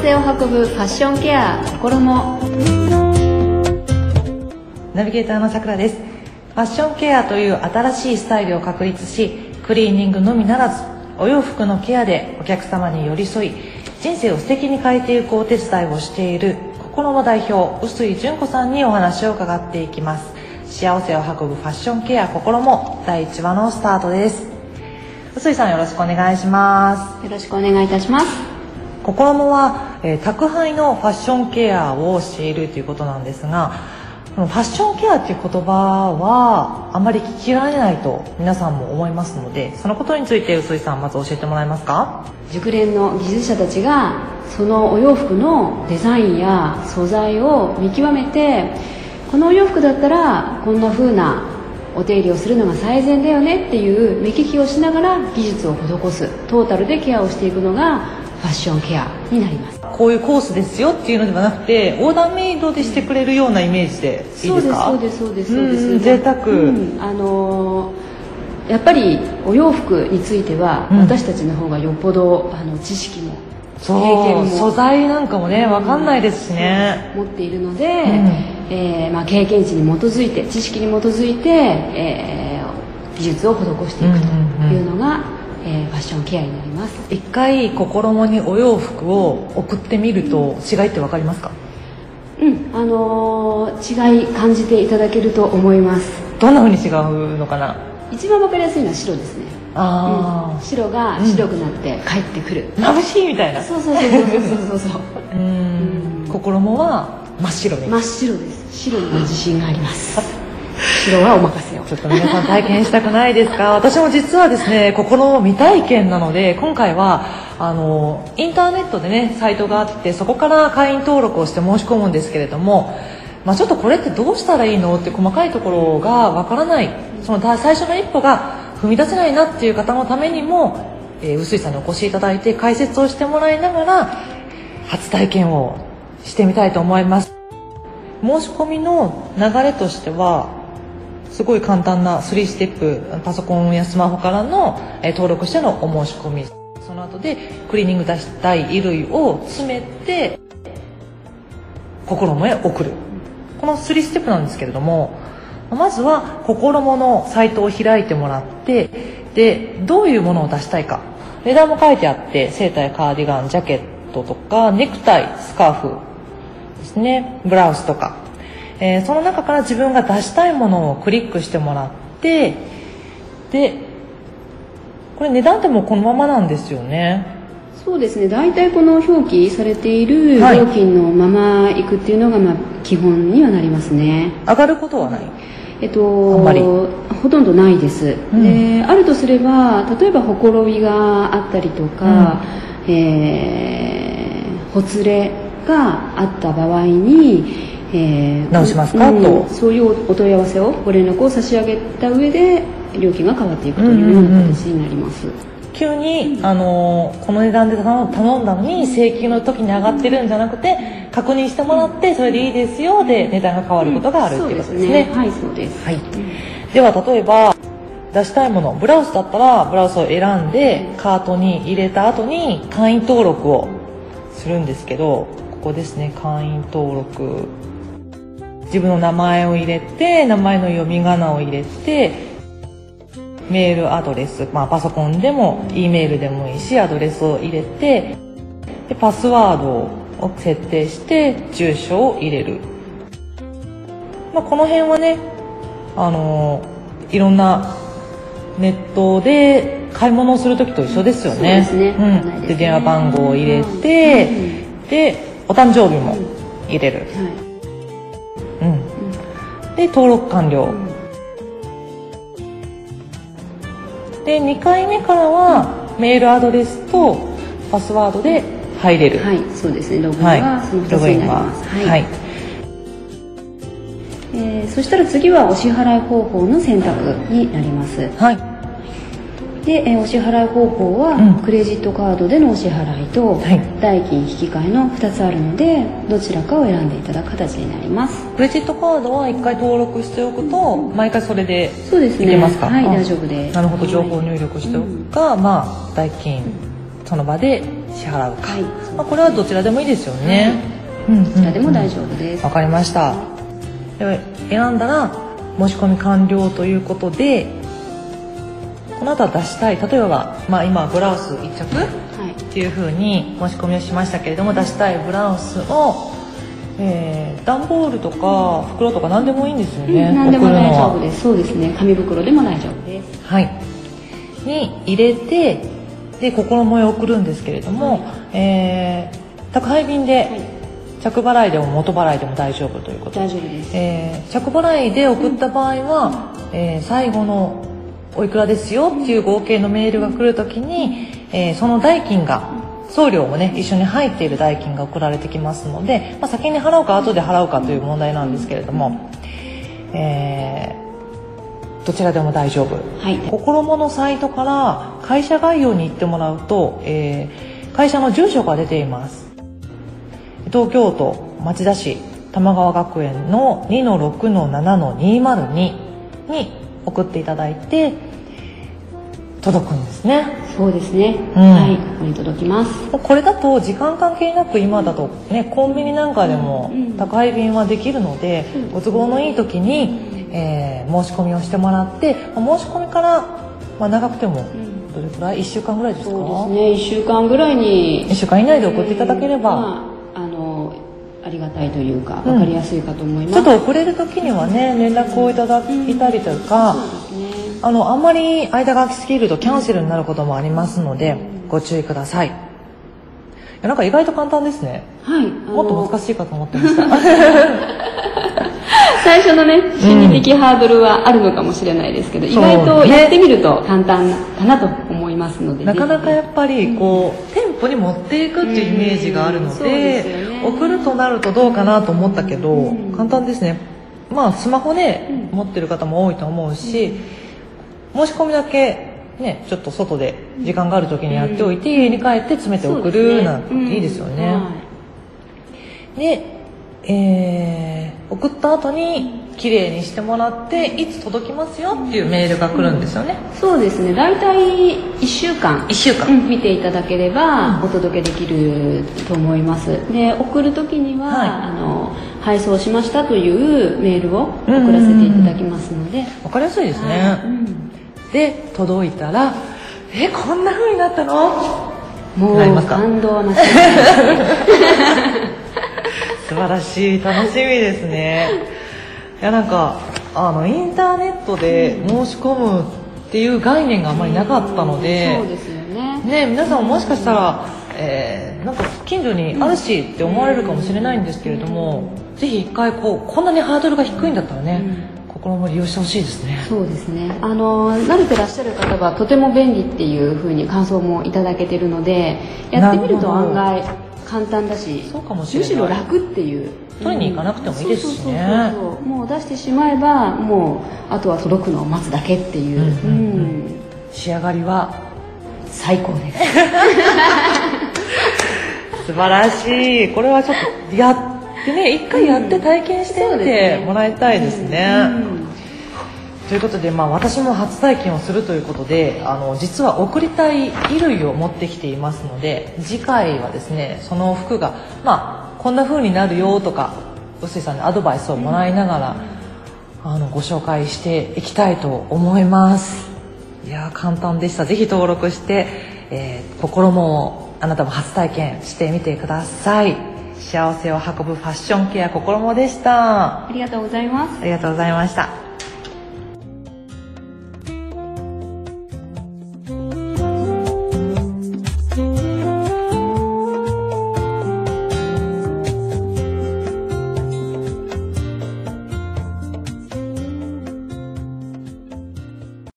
せを運ぶファッションケア心もナビゲーターのさくらです。ファッションケアという新しいスタイルを確立しクリーニングのみならずお洋服のケアでお客様に寄り添い人生を素敵に変えていくお手伝いをしている心の代表臼井純子さんにお話を伺っていきます。幸せを運ぶファッションケア心も第1話のスタートです。臼井さんよろしくお願いします。よろしくお願いいたします心もは、えー宅配のファッションケアをしているということなんですがのファッションケアっていう言葉はあまり聞きられないと皆さんも思いますのでそのことについて臼井さんまず教えてもらえますか？熟練の技術者たちがそのお洋服のデザインや素材を見極めてこのお洋服だったらこんな風なお手入れをするのが最善だよねっていう目利きをしながら技術を施す。トータルでケアをしていくのがァッションケアになります。こういうコースですよっていうのではなくてオーダーメイドでしてくれるようなイメージでいいですか？そうですそうですそうです。うん贅沢。うんあのーやっぱりお洋服については、うん。私たちの方がよっぽどあの知識も経そう験も素材なんかもね分かんないですしね、持っているので、ん。えーまあ、経験値に基づいて知識に基づいて、えー技術を施していくというのが、えーファッションケアになります。一回心もにお洋服を送ってみると違いって分かりますか？うんあのー違い感じていただけると思います。どんな風に違うのかな？一番わかりやすいのは白ですね。あうん。白が白くなって帰ってくる、あ、眩しいみたいな。そうそうそうそうそうそうそう。ん。心もは真っ白に真っ白です。白には自信があります白はお任せを。ちょっと皆さん体験したくないですか？私も実はですね心の未体験なので今回はあのインターネットでねサイトがあってそこから会員登録をして申し込むんですけれども、まあ、ちょっとこれってどうしたらいいの？って細かいところがわからない。その最初の一歩が踏み出せないなっていう方のためにも、えー、臼井さんにお越しいただいて解説をしてもらいながら初体験をしてみたいと思います。申し込みの流れとしてはすごい簡単な3ステップパソコンやスマホからの、え登録してのお申し込み。その後でクリーニング出したい衣類を詰めて心もへ送る。この3ステップなんですけれどもまずは心ものサイトを開いてもらってでどういうものを出したいか。値段も書いてあってセーターやカーディガンジャケットとかネクタイスカーフですね。ブラウスとか、えーその中から自分が出したいものをクリックしてもらってでこれ値段ってもうこのままなんですよね。そうですね。大体この表記されているはい。料金のまま行くっていうのがまあ基本にはなりますね。上がることはない？えっとほとんどないです、ん。であるとすれば例えばほころびがあったりとか、えーほつれがあった場合に、えー直しますか？うんと。そういうお問い合わせをご連絡を差し上げた上で料金が変わっていくというような形になります、急に、あのーこの値段で頼頼んだのに請求の時に上がってるんじゃなくて確認してもらってそれでいいですよで値段が変わることがあるっていうことですね,、はいそうです。はい、では例えば出したいものブラウスだったらブラウスを選んでカートに入れた後に会員登録をするんですけどここですね会員登録自分の名前を入れて名前の読み仮名を入れてメールアドレス、まあ、パソコンでも E メールでもいいしアドレスを入れてでパスワードを設定して住所を入れる、まあ、この辺はねあのいろんなネットで買い物をする時と一緒ですよね。そうですね。うん、ね。で電話番号を入れて、でお誕生日も入れる、はい。うん、で登録完了、で2回目からはメールアドレスとパスワードで入れるはい、そうですね。ログインはその2つログインはになります。はい。はいえーそしたら次はお支払い方法の選択になります。はいで、えーお支払い方法は、うん。クレジットカードでのお支払いと、はい。代金引き換えの2つあるので、どちらかを選んでいただく形になります。クレジットカードは1回登録しておくと毎回それでそうですね。いけますか？はい、あ大丈夫です。なるほど。情報はい入力しておくか、まあ代金その場で支払うか、はい。まあ、これはどちらでもいいですよね、うんうんどちらでも大丈夫です。わかりました。で選んだら申し込み完了ということでこの後は出したい。例えば、まあ、今ブラウス1着はい。っていう風に申し込みをしましたけれども出したいブラウスを、えー、段ボールとか袋とか何でもいいんですよね、うん何でも大丈夫です。そうですね。紙袋でも大丈夫です。はい、に入れてで心もえを送るんですけれども、えー宅配便で、はい。着払いでも元払いでも大丈夫ということ。大丈夫です。えー着払いで送った場合は、えー最後のおいくらですよっていう合計のメールが来るときに、えーその代金が送料もね一緒に入っている代金が送られてきますので、まあ、先に払うか後で払うかという問題なんですけれども、えーどちらでも大丈夫。はい。心ものサイトから会社概要に行ってもらうと、えー会社の住所が出ています。東京都町田市玉川学園の2-6-7-202に送っていただいて届くんですね。そうですね、うん。はいここに届きます。これだと時間関係なく今だとねコンビニなんかでもうん。宅配便はできるのでうん。ご都合のいい時に、えー申し込みをしてもらってまあ申し込みから、まあ、長くてもん。どれくらい？1週間ぐらいですか？そうですね。1週間ぐらいに。1週間以内で送っていただければ、りがたいというかうん。分かりやすいかと思います、ちょっと遅れる時にはね連絡をいただいたりとか、そうですね。あのあんまり間が空きすぎるとキャンセルになることもありますのでご注意ください。なんか意外と簡単ですね。はい。もっと難しいかと思ってました。最初のね心理的ハードルはあるのかもしれないですけど、意そう外とねやってみると簡単かなと思いますのでなかなかやぜっぱりこう店舗に持っていくっていうイメージがあるのうんそうででね。送るとなるとどうかなと思ったけどうん。簡単ですね。まあスマホでうん。持ってる方も多いと思うし申し込みだけねちょっと外で時間がある時にやっておいて家に帰って詰めてひ送るなんていいですよね。はで、えー送った後に綺麗にしてもらっていつ届きますよっていうメールが来るんですよね。いそうですね。大体1週間。1週間。うん見ていただければうん。お届けできると思います。で送る時には、はい。あの配送しましたというメールを送らせていただきますので、わかりやすいですね、はい。うん。で届いたらえこんな風になったの？もう感動ないですね。素晴らしい。楽しみですねいやなんかあのインターネットで申し込むっていう概念があんまりなかったのでそうですよね。ね皆さんももしかしたら、えーなんか近所にあるしって思われるかもしれないんですけれども、ぜひ一回こうこんなにハードルが低いんだったらね、心も利用してほしいですね。そうですね。あの慣れてらっしゃる方はとても便利っていう風に感想もいただけてるのでやってみると案外簡単だしそうかもしれない。むしろ楽っていう。取りに行かなくてもいいですしね。もう出してしまえばもうあとは届くのを待つだけっていう、うんうんうん。うん仕上がりは最高です。素晴らしい。これはちょっとやってね一回やって体験してみてもらいたいですね、うんということで、まあ、私も初体験をするということであの実は送りたい衣類を持ってきていますので次回はですねその服が、まあ、こんな風になるよとか臼井さんにアドバイスをもらいながら、あのご紹介していきたいと思います。いやー簡単でした。ぜひ登録して、えー心もあなたも初体験してみてください。幸せを運ぶファッションケア心もでした。ありがとうございます。ありがとうございました